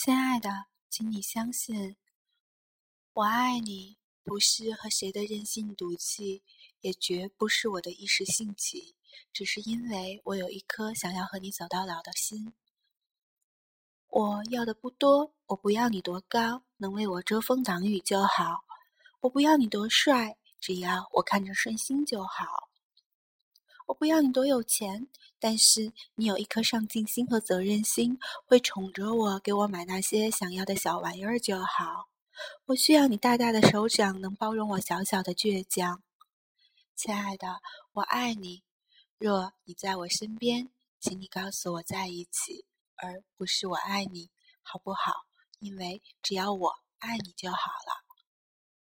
亲爱的，请你相信，我爱你不是和谁的任性赌气，也绝不是我的一时兴起，只是因为我有一颗想要和你走到老的心。我要的不多，我不要你多高，能为我遮风挡雨就好；我不要你多帅，只要我看着顺心就好；我不要你多有钱。但是你有一颗上进心和责任心，会宠着我，给我买那些想要的小玩意儿就好。我需要你大大的手掌，能包容我小小的倔强。亲爱的，我爱你。若你在我身边，请你告诉我在一起，而不是我爱你，好不好？因为只要我爱你就好了。